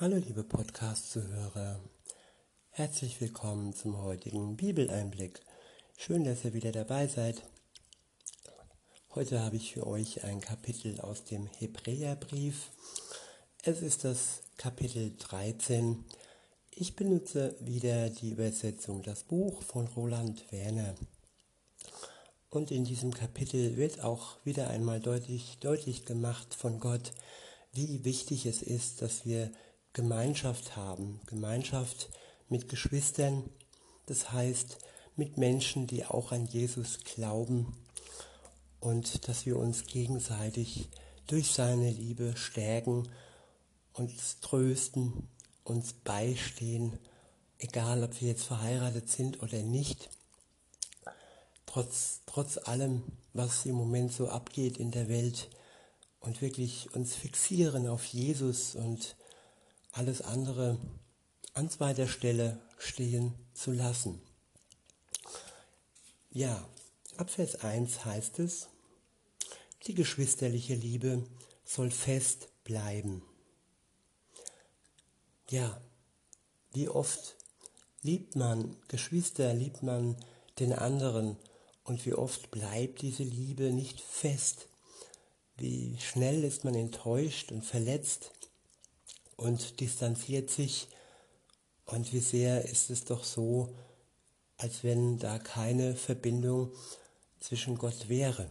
Hallo liebe Podcast-Zuhörer, herzlich willkommen zum heutigen Bibeleinblick. Schön, dass ihr wieder dabei seid. Heute habe ich für euch ein Kapitel aus dem Hebräerbrief. Es ist das Kapitel 13. Ich benutze wieder die Übersetzung Das Buch von Roland Werner. Und in diesem Kapitel wird auch wieder einmal deutlich, deutlich gemacht von Gott, wie wichtig es ist, dass wir Gemeinschaft haben, Gemeinschaft mit Geschwistern, das heißt mit Menschen, die auch an Jesus glauben und dass wir uns gegenseitig durch seine Liebe stärken, uns trösten, uns beistehen, egal ob wir jetzt verheiratet sind oder nicht. Trotz, trotz allem, was im Moment so abgeht in der Welt und wirklich uns fixieren auf Jesus und alles andere an zweiter Stelle stehen zu lassen. Ja, ab Vers 1 heißt es, die geschwisterliche Liebe soll fest bleiben. Ja, wie oft liebt man Geschwister, liebt man den anderen und wie oft bleibt diese Liebe nicht fest. Wie schnell ist man enttäuscht und verletzt und distanziert sich. Und wie sehr ist es doch so, als wenn da keine Verbindung zwischen Gott wäre.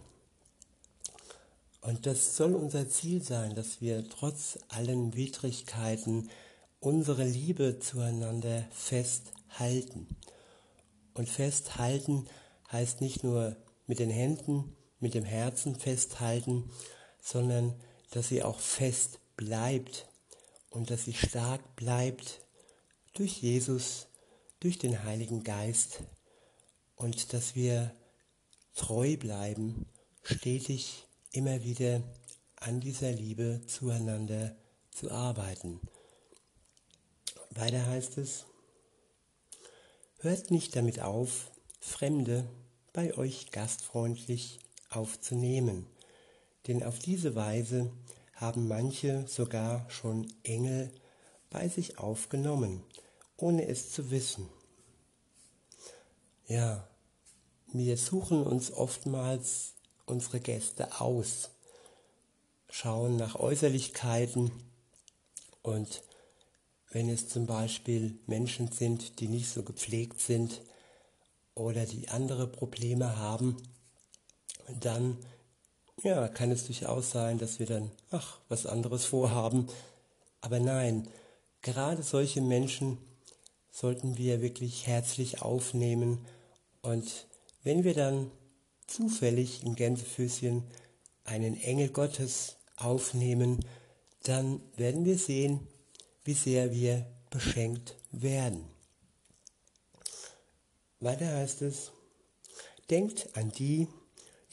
Und das soll unser Ziel sein, dass wir trotz allen Widrigkeiten unsere Liebe zueinander festhalten. Und festhalten heißt nicht nur mit den Händen, mit dem Herzen festhalten, sondern dass sie auch fest bleibt und dass sie stark bleibt durch Jesus, durch den Heiligen Geist und dass wir treu bleiben, stetig immer wieder an dieser Liebe zueinander zu arbeiten. Weiter heißt es, hört nicht damit auf, Fremde bei euch gastfreundlich aufzunehmen, denn auf diese Weise haben manche sogar schon Engel bei sich aufgenommen, ohne es zu wissen. Ja, wir suchen uns oftmals unsere Gäste aus, schauen nach Äußerlichkeiten und wenn es zum Beispiel Menschen sind, die nicht so gepflegt sind oder die andere Probleme haben, dann ja, kann es durchaus sein, dass wir dann, ach, was anderes vorhaben. Aber nein, gerade solche Menschen sollten wir wirklich herzlich aufnehmen. Und wenn wir dann zufällig im Gänsefüßchen einen Engel Gottes aufnehmen, dann werden wir sehen, wie sehr wir beschenkt werden. Weiter heißt es, denkt an die,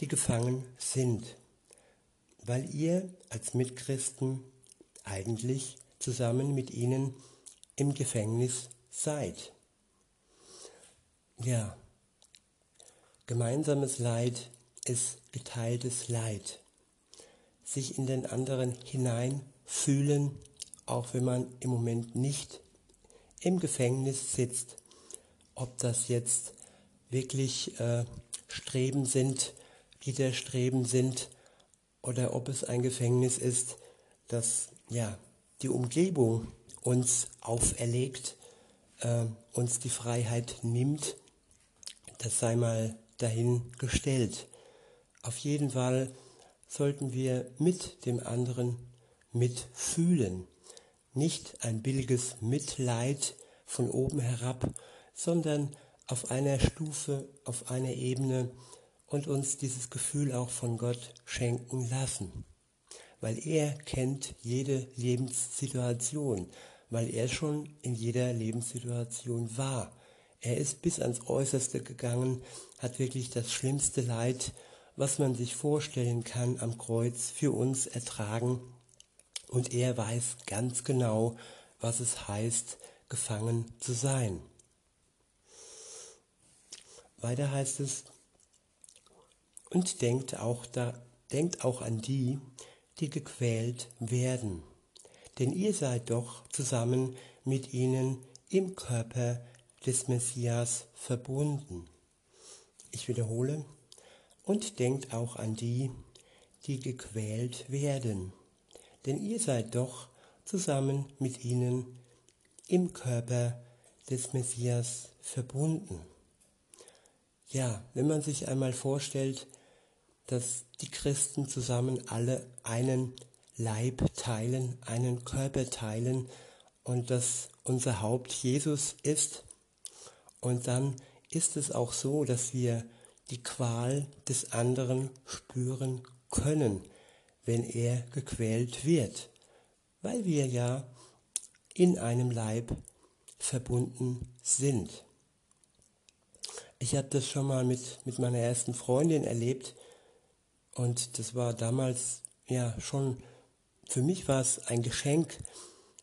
die gefangen sind, weil ihr als Mitchristen eigentlich zusammen mit ihnen im Gefängnis seid. Ja, gemeinsames Leid ist geteiltes Leid. Sich in den anderen hineinfühlen, auch wenn man im Moment nicht im Gefängnis sitzt, ob das jetzt wirklich äh, Streben sind, Widerstreben sind oder ob es ein Gefängnis ist, das ja die Umgebung uns auferlegt, äh, uns die Freiheit nimmt, das sei mal dahingestellt. Auf jeden Fall sollten wir mit dem anderen mitfühlen. Nicht ein billiges Mitleid von oben herab, sondern auf einer Stufe, auf einer Ebene, und uns dieses Gefühl auch von Gott schenken lassen. Weil er kennt jede Lebenssituation, weil er schon in jeder Lebenssituation war. Er ist bis ans Äußerste gegangen, hat wirklich das schlimmste Leid, was man sich vorstellen kann, am Kreuz für uns ertragen. Und er weiß ganz genau, was es heißt, gefangen zu sein. Weiter heißt es, und denkt auch, da, denkt auch an die, die gequält werden. denn ihr seid doch zusammen mit ihnen im Körper des Messias verbunden. Ich wiederhole, und denkt auch an die, die gequält werden, denn ihr seid doch zusammen mit ihnen im Körper des Messias verbunden. Ja, wenn man sich einmal vorstellt, dass die Christen zusammen alle einen Leib teilen, einen Körper teilen und dass unser Haupt Jesus ist. Und dann ist es auch so, dass wir die Qual des anderen spüren können, wenn er gequält wird, weil wir ja in einem Leib verbunden sind. Ich habe das schon mal mit, mit meiner ersten Freundin erlebt und das war damals ja schon, für mich war es ein Geschenk.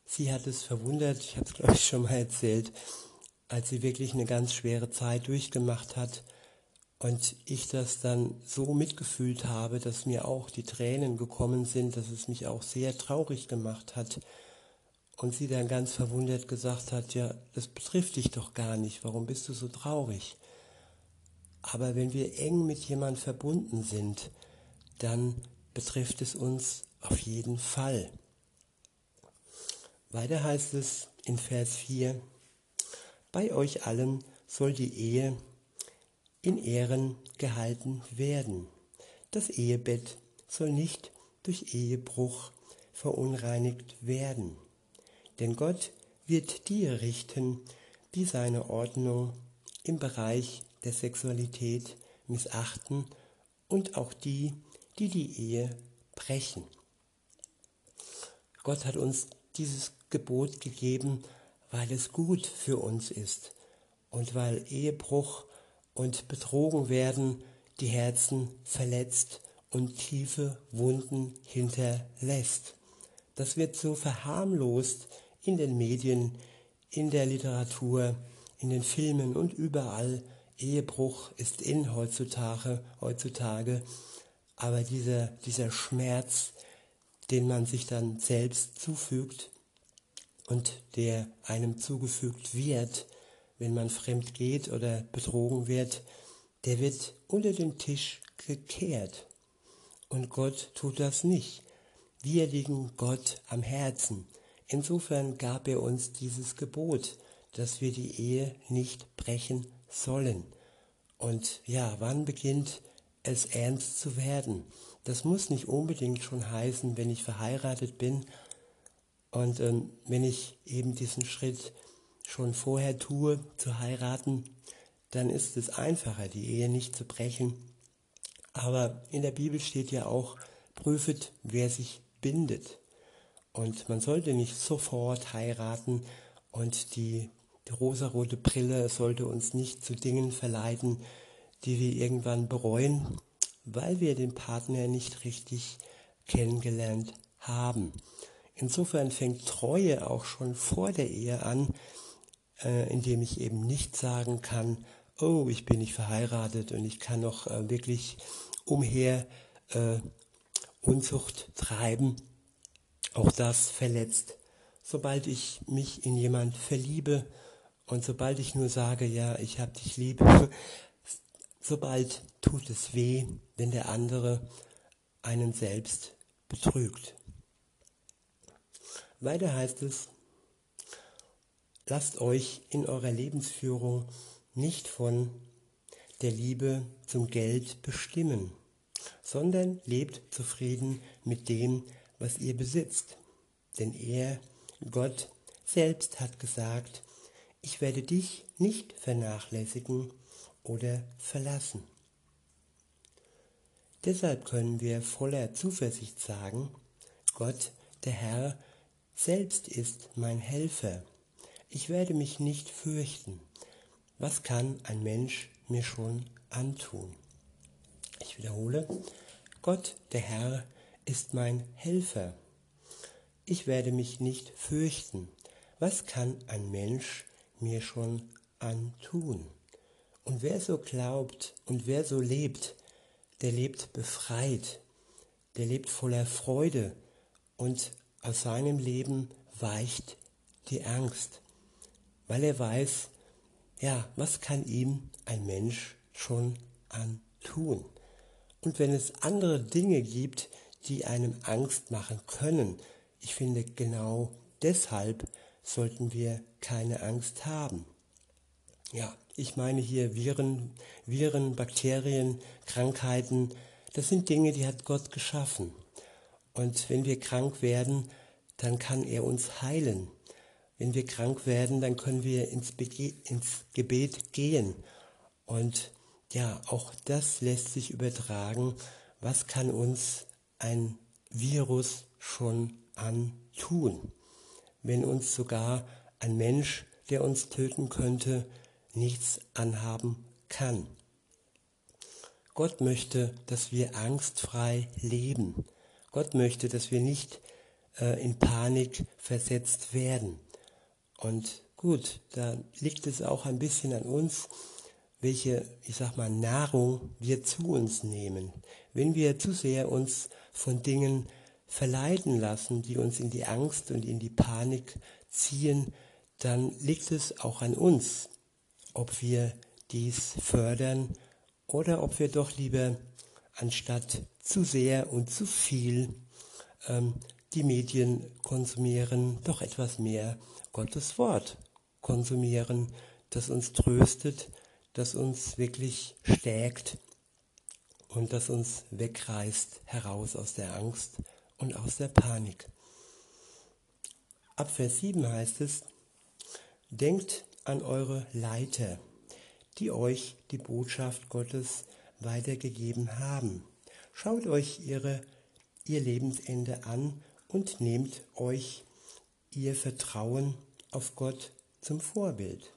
Sie hat es verwundert, ich habe es glaube ich schon mal erzählt, als sie wirklich eine ganz schwere Zeit durchgemacht hat und ich das dann so mitgefühlt habe, dass mir auch die Tränen gekommen sind, dass es mich auch sehr traurig gemacht hat. Und sie dann ganz verwundert gesagt hat, ja, das betrifft dich doch gar nicht, warum bist du so traurig? Aber wenn wir eng mit jemand verbunden sind, dann betrifft es uns auf jeden Fall. Weiter heißt es in Vers 4, bei euch allen soll die Ehe in Ehren gehalten werden. Das Ehebett soll nicht durch Ehebruch verunreinigt werden. Denn Gott wird die richten, die seine Ordnung im Bereich der Sexualität missachten und auch die, die die Ehe brechen. Gott hat uns dieses Gebot gegeben, weil es gut für uns ist und weil Ehebruch und betrogen werden, die Herzen verletzt und tiefe Wunden hinterlässt. Das wird so verharmlost in den Medien, in der Literatur, in den Filmen und überall. Ehebruch ist in heutzutage, heutzutage. Aber dieser, dieser Schmerz, den man sich dann selbst zufügt und der einem zugefügt wird, wenn man fremd geht oder betrogen wird, der wird unter den Tisch gekehrt. Und Gott tut das nicht. Wir liegen Gott am Herzen. Insofern gab er uns dieses Gebot, dass wir die Ehe nicht brechen sollen. Und ja, wann beginnt es ernst zu werden? Das muss nicht unbedingt schon heißen, wenn ich verheiratet bin und ähm, wenn ich eben diesen Schritt schon vorher tue, zu heiraten, dann ist es einfacher, die Ehe nicht zu brechen. Aber in der Bibel steht ja auch, prüfet, wer sich bindet. Und man sollte nicht sofort heiraten und die, die rosarote Brille sollte uns nicht zu Dingen verleiten, die wir irgendwann bereuen, weil wir den Partner nicht richtig kennengelernt haben. Insofern fängt Treue auch schon vor der Ehe an, äh, indem ich eben nicht sagen kann, oh, ich bin nicht verheiratet und ich kann noch äh, wirklich umher äh, Unzucht treiben. Auch das verletzt. Sobald ich mich in jemand verliebe und sobald ich nur sage, ja, ich hab dich lieb, sobald tut es weh, wenn der andere einen selbst betrügt. Weiter heißt es, Lasst euch in eurer Lebensführung nicht von der Liebe zum Geld bestimmen, sondern lebt zufrieden mit dem, was ihr besitzt. Denn er, Gott selbst hat gesagt, ich werde dich nicht vernachlässigen oder verlassen. Deshalb können wir voller Zuversicht sagen, Gott, der Herr, selbst ist mein Helfer ich werde mich nicht fürchten. Was kann ein Mensch mir schon antun? Ich wiederhole, Gott, der Herr, ist mein Helfer. Ich werde mich nicht fürchten. Was kann ein Mensch mir schon antun? Und wer so glaubt und wer so lebt, der lebt befreit, der lebt voller Freude und aus seinem Leben weicht die Angst, weil er weiß, ja, was kann ihm ein Mensch schon antun? Und wenn es andere Dinge gibt, die einem Angst machen können, ich finde genau deshalb sollten wir keine Angst haben. Ja, ich meine hier Viren, Viren, Bakterien, Krankheiten, das sind Dinge, die hat Gott geschaffen. Und wenn wir krank werden, dann kann er uns heilen. Wenn wir krank werden, dann können wir ins, Bege ins Gebet gehen. Und ja, auch das lässt sich übertragen. Was kann uns ein Virus schon antun? Wenn uns sogar ein Mensch, der uns töten könnte, nichts anhaben kann. Gott möchte, dass wir angstfrei leben. Gott möchte, dass wir nicht äh, in Panik versetzt werden. Und gut, da liegt es auch ein bisschen an uns, welche, ich sag mal, Nahrung wir zu uns nehmen. Wenn wir zu sehr uns von Dingen verleiten lassen, die uns in die Angst und in die Panik ziehen, dann liegt es auch an uns, ob wir dies fördern oder ob wir doch lieber anstatt zu sehr und zu viel ähm, die Medien konsumieren, doch etwas mehr Gottes Wort konsumieren, das uns tröstet, das uns wirklich stärkt und das uns wegreißt heraus aus der Angst und aus der Panik. Ab Vers 7 heißt es, denkt an eure Leiter, die euch die Botschaft Gottes weitergegeben haben. Schaut euch ihre, ihr Lebensende an und nehmt euch ihr Vertrauen auf Gott zum Vorbild.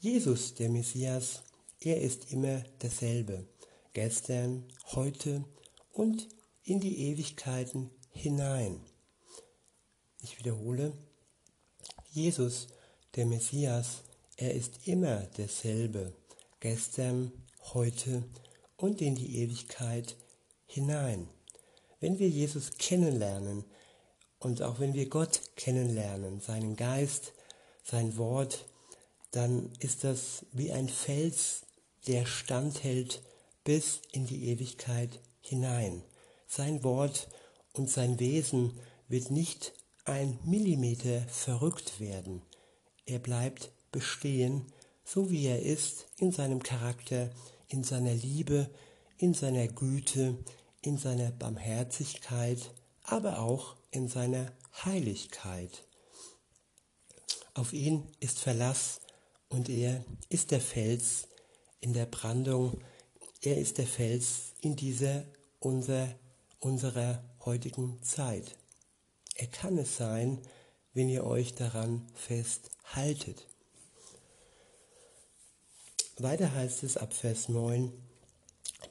Jesus, der Messias, er ist immer derselbe, gestern, heute und in die Ewigkeiten hinein. Ich wiederhole, Jesus, der Messias, er ist immer derselbe, gestern, heute und in die Ewigkeit hinein. Wenn wir Jesus kennenlernen und auch wenn wir Gott kennenlernen, seinen Geist, sein Wort, dann ist das wie ein Fels, der standhält bis in die Ewigkeit hinein. Sein Wort und sein Wesen wird nicht ein Millimeter verrückt werden. Er bleibt bestehen, so wie er ist, in seinem Charakter, in seiner Liebe, in seiner Güte, in seiner Barmherzigkeit, aber auch in seiner Heiligkeit. Auf ihn ist Verlass und er ist der Fels in der Brandung, er ist der Fels in dieser unser, unserer heutigen Zeit. Er kann es sein, wenn ihr euch daran festhaltet. Weiter heißt es ab Vers 9,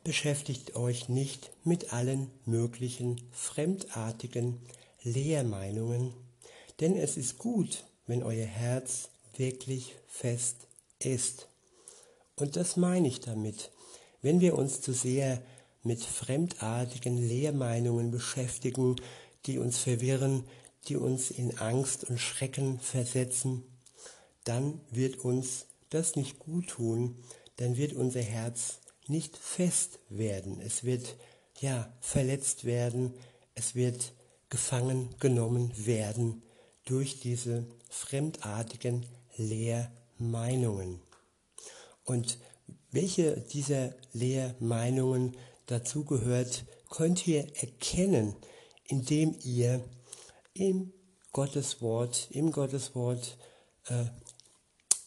beschäftigt euch nicht mit allen möglichen fremdartigen Lehrmeinungen, denn es ist gut, wenn euer Herz wirklich fest ist. Und das meine ich damit. Wenn wir uns zu sehr mit fremdartigen Lehrmeinungen beschäftigen, die uns verwirren, die uns in Angst und Schrecken versetzen, dann wird uns das nicht gut tun, dann wird unser Herz nicht fest werden. Es wird ja verletzt werden, es wird gefangen genommen werden durch diese fremdartigen Lehrmeinungen. Und welche dieser Lehrmeinungen dazu gehört, könnt ihr erkennen, indem ihr im Gotteswort, im Gotteswort äh,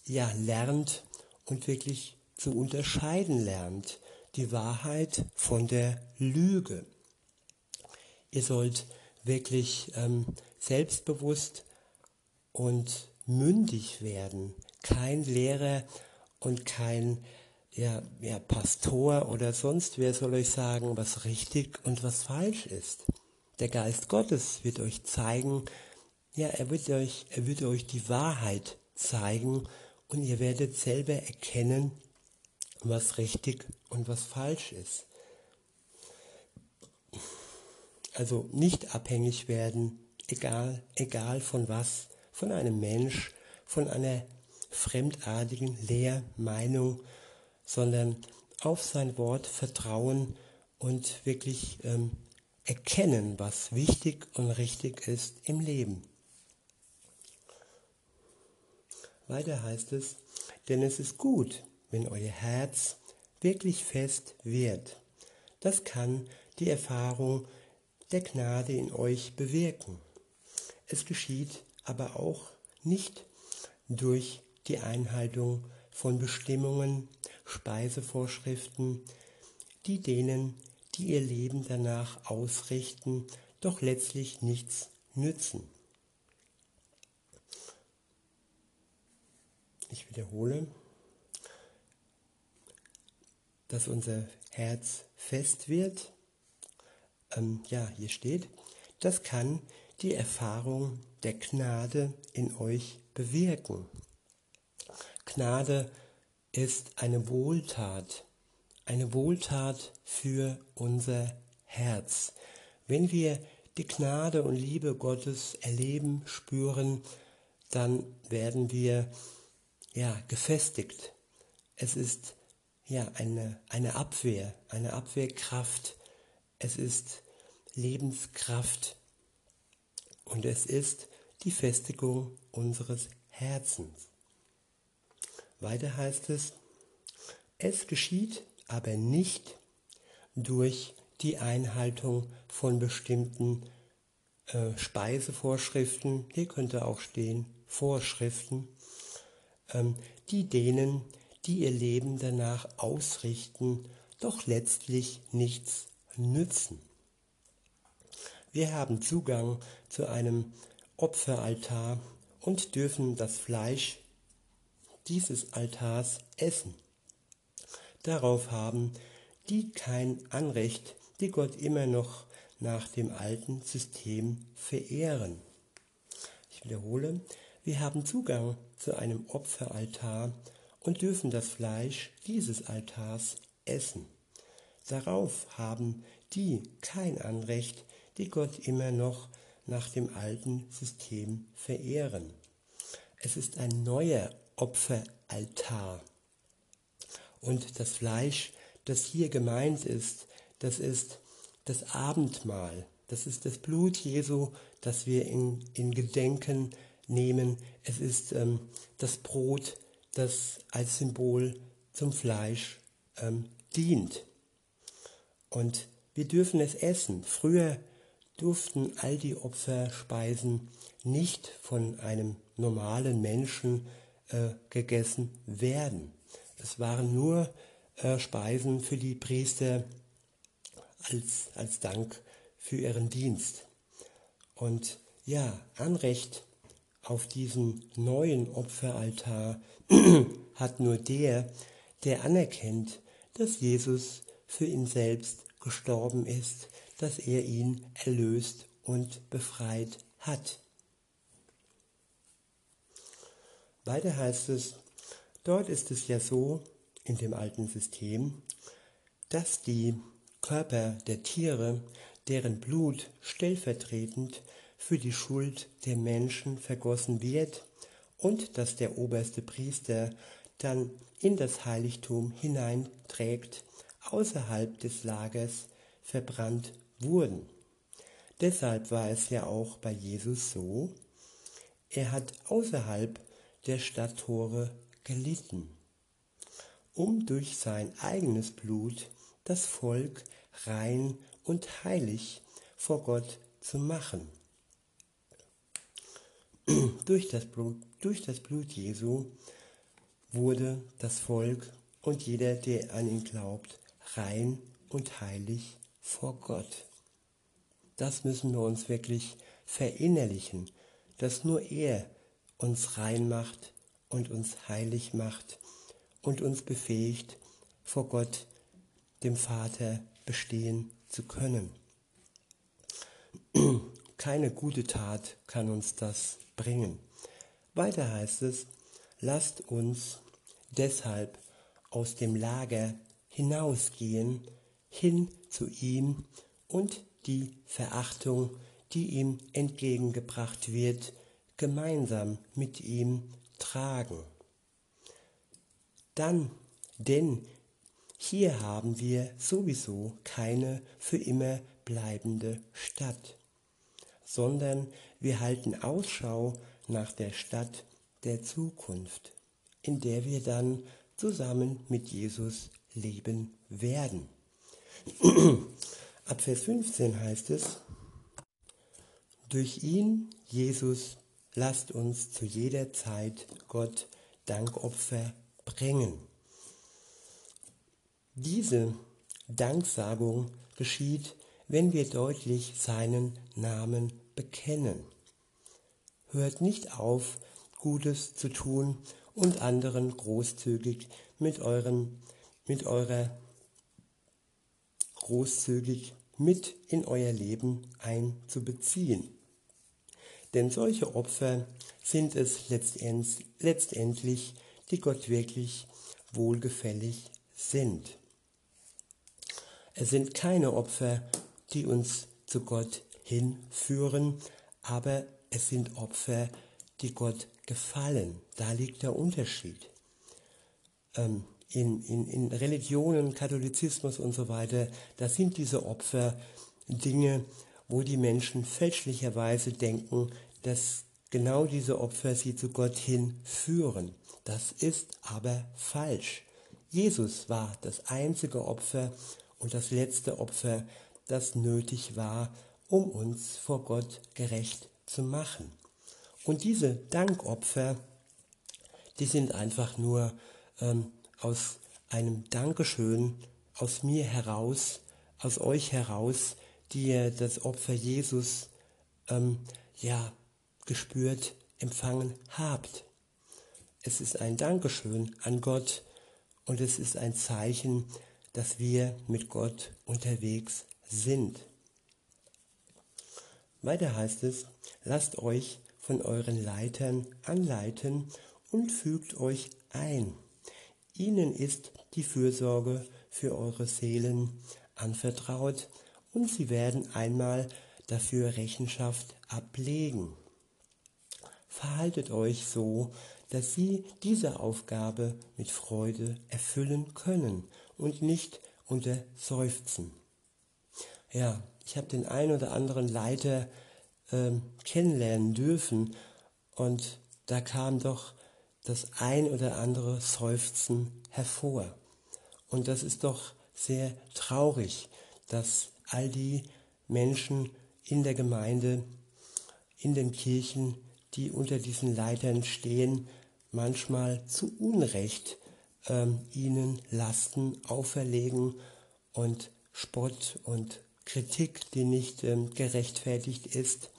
ja lernt und wirklich zu unterscheiden lernt, die Wahrheit von der Lüge. Ihr sollt wirklich ähm, selbstbewusst und mündig werden, kein Lehrer und kein ja, ja, Pastor oder sonst wer soll euch sagen, was richtig und was falsch ist. Der Geist Gottes wird euch zeigen, ja, er wird euch, er wird euch die Wahrheit zeigen und ihr werdet selber erkennen, was richtig und was falsch ist. Also nicht abhängig werden egal, egal von was, von einem Mensch, von einer fremdartigen Lehrmeinung, sondern auf sein Wort vertrauen und wirklich ähm, erkennen, was wichtig und richtig ist im Leben. Weiter heißt es, denn es ist gut, wenn euer Herz wirklich fest wird. Das kann die Erfahrung der Gnade in euch bewirken. Es geschieht aber auch nicht durch die Einhaltung von Bestimmungen, Speisevorschriften, die denen, die ihr Leben danach ausrichten, doch letztlich nichts nützen. Ich wiederhole, dass unser Herz fest wird. Ähm, ja, hier steht, das kann die Erfahrung der Gnade in euch bewirken. Gnade ist eine Wohltat, eine Wohltat für unser Herz. Wenn wir die Gnade und Liebe Gottes erleben, spüren, dann werden wir ja gefestigt. Es ist ja eine, eine Abwehr, eine Abwehrkraft. Es ist Lebenskraft und es ist die Festigung unseres Herzens. Weiter heißt es, es geschieht aber nicht durch die Einhaltung von bestimmten äh, Speisevorschriften, hier könnte auch stehen Vorschriften, die denen, die ihr Leben danach ausrichten, doch letztlich nichts nützen. Wir haben Zugang zu einem Opferaltar und dürfen das Fleisch dieses Altars essen. Darauf haben die kein Anrecht, die Gott immer noch nach dem alten System verehren. Ich wiederhole, wir haben Zugang zu einem Opferaltar und dürfen das Fleisch dieses Altars essen. Darauf haben die kein Anrecht, die Gott immer noch nach dem alten System verehren. Es ist ein neuer Opferaltar. Und das Fleisch, das hier gemeint ist, das ist das Abendmahl. Das ist das Blut Jesu, das wir in, in Gedenken nehmen. Es ist ähm, das Brot, das als Symbol zum Fleisch ähm, dient. Und wir dürfen es essen. Früher durften all die Opferspeisen nicht von einem normalen Menschen äh, gegessen werden. Es waren nur äh, Speisen für die Priester als, als Dank für ihren Dienst. Und ja, Anrecht auf diesen neuen Opferaltar hat nur der, der anerkennt, dass Jesus für ihn selbst gestorben ist, dass er ihn erlöst und befreit hat. Weiter heißt es, dort ist es ja so in dem alten System, dass die Körper der Tiere, deren Blut stellvertretend für die Schuld der Menschen vergossen wird und dass der oberste Priester dann in das Heiligtum hineinträgt, außerhalb des Lagers verbrannt wurden. Deshalb war es ja auch bei Jesus so, er hat außerhalb der Stadttore gelitten, um durch sein eigenes Blut das Volk rein und heilig vor Gott zu machen. Durch, das Blut, durch das Blut Jesu wurde das Volk und jeder, der an ihn glaubt, rein und heilig vor Gott. Das müssen wir uns wirklich verinnerlichen, dass nur er uns rein macht und uns heilig macht und uns befähigt, vor Gott, dem Vater, bestehen zu können. Keine gute Tat kann uns das bringen. Weiter heißt es, lasst uns deshalb aus dem Lager hinausgehen, hin zu ihm und die Verachtung, die ihm entgegengebracht wird, gemeinsam mit ihm tragen. Dann, denn hier haben wir sowieso keine für immer bleibende Stadt, sondern wir halten Ausschau nach der Stadt der Zukunft, in der wir dann zusammen mit Jesus leben werden. Ab Vers 15 heißt es, durch ihn, Jesus, lasst uns zu jeder Zeit Gott Dankopfer bringen. Diese Danksagung geschieht, wenn wir deutlich seinen Namen bekennen. Hört nicht auf, Gutes zu tun und anderen großzügig mit eurem, mit eurer großzügig mit in euer Leben einzubeziehen. Denn solche Opfer sind es letztendlich, die Gott wirklich wohlgefällig sind. Es sind keine Opfer, die uns zu Gott hinführen, aber es sind Opfer, die Gott gefallen. Da liegt der Unterschied. Ähm, in, in, in Religionen, Katholizismus und so weiter, da sind diese Opfer Dinge, wo die Menschen fälschlicherweise denken, dass genau diese Opfer sie zu Gott hinführen. Das ist aber falsch. Jesus war das einzige Opfer und das letzte Opfer, das nötig war, um uns vor Gott gerecht zu machen. Und diese Dankopfer, die sind einfach nur ähm, aus einem Dankeschön aus mir heraus, aus euch heraus, die ihr das Opfer Jesus ähm, ja gespürt, empfangen habt. Es ist ein Dankeschön an Gott und es ist ein Zeichen, dass wir mit Gott unterwegs sind. Weiter heißt es, lasst euch von euren Leitern anleiten und fügt euch ein. Ihnen ist die Fürsorge für eure Seelen anvertraut und sie werden einmal dafür Rechenschaft ablegen. Verhaltet euch so, dass sie diese Aufgabe mit Freude erfüllen können und nicht unter Seufzen. Ja, ich habe den ein oder anderen Leiter ähm, kennenlernen dürfen. Und da kam doch das ein oder andere Seufzen hervor. Und das ist doch sehr traurig, dass all die Menschen in der Gemeinde, in den Kirchen, die unter diesen Leitern stehen, manchmal zu Unrecht ähm, ihnen Lasten auferlegen und Spott und Kritik, die nicht ähm, gerechtfertigt ist.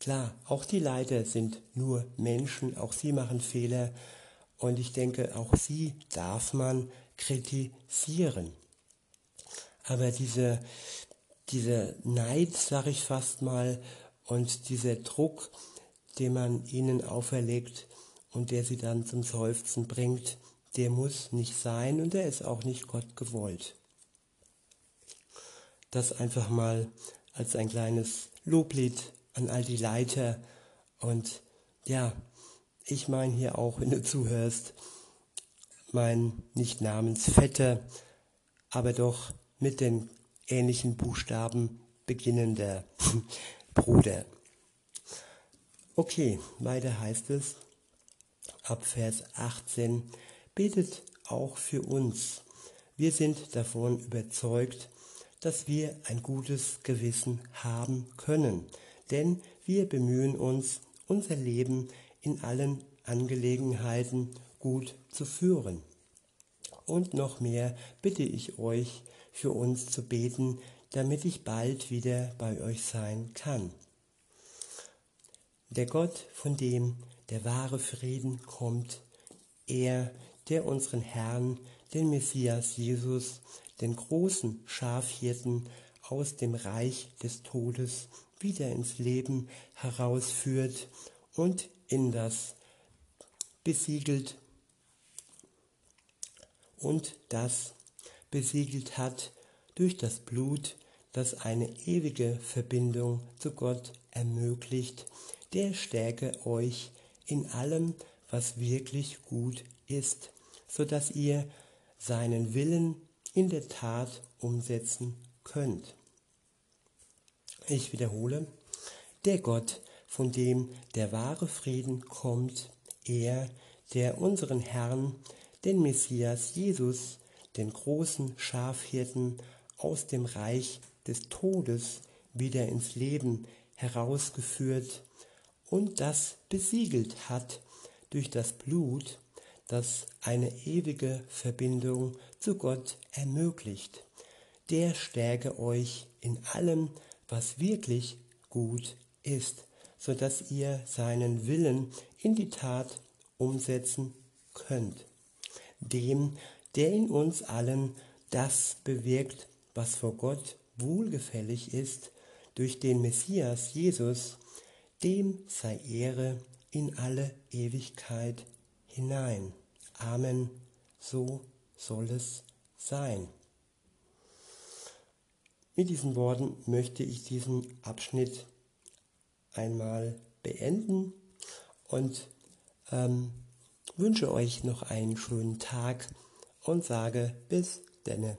Klar, auch die Leiter sind nur Menschen, auch sie machen Fehler und ich denke, auch sie darf man kritisieren. Aber diese, dieser Neid, sage ich fast mal, und dieser Druck, den man ihnen auferlegt und der sie dann zum Seufzen bringt, der muss nicht sein und der ist auch nicht Gott gewollt. Das einfach mal als ein kleines Loblied an all die Leiter. Und ja, ich meine hier auch, wenn du zuhörst, mein nicht namensvetter, aber doch mit den ähnlichen Buchstaben beginnender Bruder. Okay, weiter heißt es ab Vers 18, betet auch für uns. Wir sind davon überzeugt, dass wir ein gutes Gewissen haben können, denn wir bemühen uns, unser Leben in allen Angelegenheiten gut zu führen. Und noch mehr bitte ich euch, für uns zu beten, damit ich bald wieder bei euch sein kann. Der Gott, von dem der wahre Frieden kommt, er, der unseren Herrn, den Messias Jesus, den großen Schafhirten aus dem Reich des Todes wieder ins Leben herausführt und in das besiegelt und das besiegelt hat durch das Blut, das eine ewige Verbindung zu Gott ermöglicht, der stärke euch in allem, was wirklich gut ist, so dass ihr seinen Willen in der Tat umsetzen könnt. Ich wiederhole, der Gott, von dem der wahre Frieden kommt, er, der unseren Herrn, den Messias Jesus, den großen Schafhirten aus dem Reich des Todes wieder ins Leben herausgeführt und das besiegelt hat durch das Blut, das eine ewige Verbindung zu Gott ermöglicht. Der stärke euch in allem, was wirklich gut ist, so dass ihr seinen Willen in die Tat umsetzen könnt. Dem, der in uns allen das bewirkt, was vor Gott wohlgefällig ist, durch den Messias Jesus, dem sei Ehre in alle Ewigkeit hinein. Amen. So soll es sein. Mit diesen Worten möchte ich diesen Abschnitt einmal beenden und ähm, wünsche euch noch einen schönen Tag und sage bis denne.